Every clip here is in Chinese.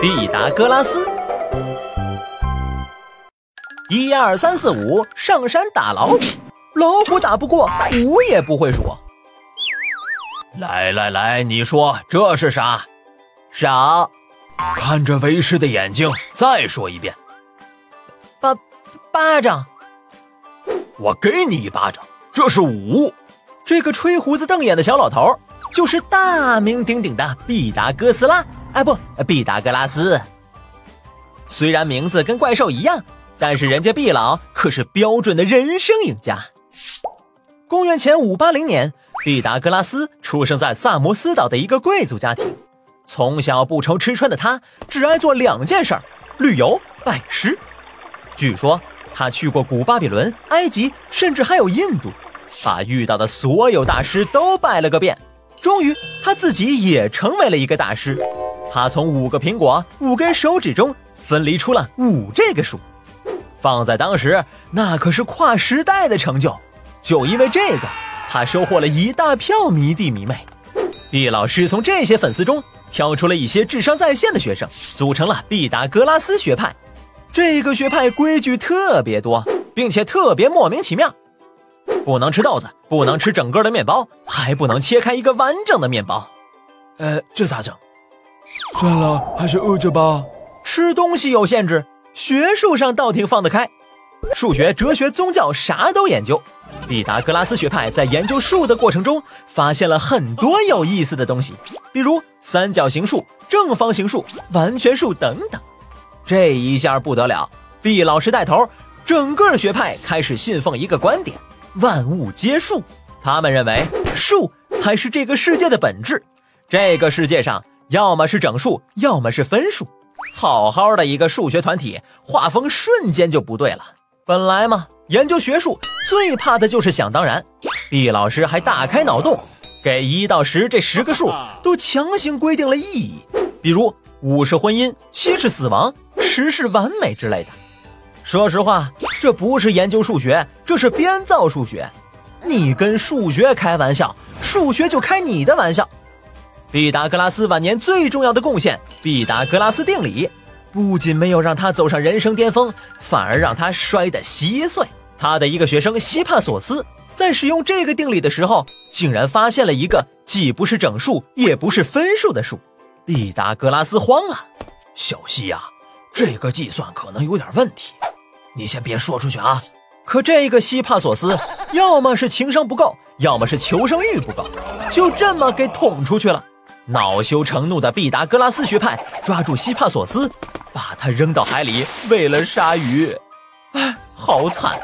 毕达哥拉斯。一二三四五，上山打老虎，老虎打不过，五也不会数。来来来，你说这是啥？啥。看着为师的眼睛，再说一遍。巴巴掌。我给你一巴掌。这是五。这个吹胡子瞪眼的小老头，就是大名鼎鼎的毕达哥斯拉。哎，不，毕达哥拉斯。虽然名字跟怪兽一样。但是人家毕老可是标准的人生赢家。公元前五八零年，毕达哥拉斯出生在萨摩斯岛的一个贵族家庭。从小不愁吃穿的他，只爱做两件事儿：旅游、拜师。据说他去过古巴比伦、埃及，甚至还有印度，把遇到的所有大师都拜了个遍。终于，他自己也成为了一个大师。他从五个苹果、五根手指中分离出了五这个数。放在当时，那可是跨时代的成就。就因为这个，他收获了一大票迷弟迷妹。毕老师从这些粉丝中挑出了一些智商在线的学生，组成了毕达哥拉斯学派。这个学派规矩特别多，并且特别莫名其妙：不能吃豆子，不能吃整个的面包，还不能切开一个完整的面包。呃，这咋整？算了，还是饿着吧。吃东西有限制。学术上倒挺放得开，数学、哲学、宗教啥都研究。毕达哥拉斯学派在研究数的过程中，发现了很多有意思的东西，比如三角形数、正方形数、完全数等等。这一下不得了，毕老师带头，整个学派开始信奉一个观点：万物皆数。他们认为数才是这个世界的本质，这个世界上要么是整数，要么是分数。好好的一个数学团体，画风瞬间就不对了。本来嘛，研究学术最怕的就是想当然。毕老师还大开脑洞，给一到十这十个数都强行规定了意义，比如五是婚姻，七是死亡，十是完美之类的。说实话，这不是研究数学，这是编造数学。你跟数学开玩笑，数学就开你的玩笑。毕达哥拉斯晚年最重要的贡献——毕达哥拉斯定理，不仅没有让他走上人生巅峰，反而让他摔得稀碎。他的一个学生希帕索斯在使用这个定理的时候，竟然发现了一个既不是整数也不是分数的数。毕达哥拉斯慌了：“小希呀，这个计算可能有点问题，你先别说出去啊。”可这个希帕索斯要么是情商不够，要么是求生欲不够，就这么给捅出去了。恼羞成怒的毕达哥拉斯学派抓住希帕索斯，把他扔到海里喂了鲨鱼。哎，好惨！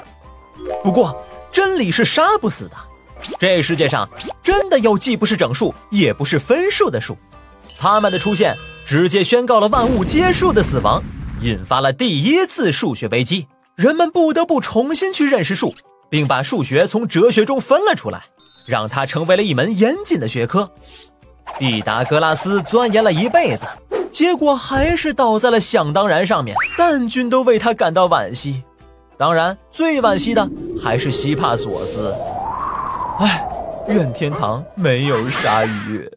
不过真理是杀不死的。这世界上真的有既不是整数也不是分数的数，它们的出现直接宣告了万物皆数的死亡，引发了第一次数学危机。人们不得不重新去认识数，并把数学从哲学中分了出来，让它成为了一门严谨的学科。毕达哥拉斯钻研了一辈子，结果还是倒在了想当然上面，但君都为他感到惋惜。当然，最惋惜的还是希帕索斯。唉，愿天堂没有鲨鱼。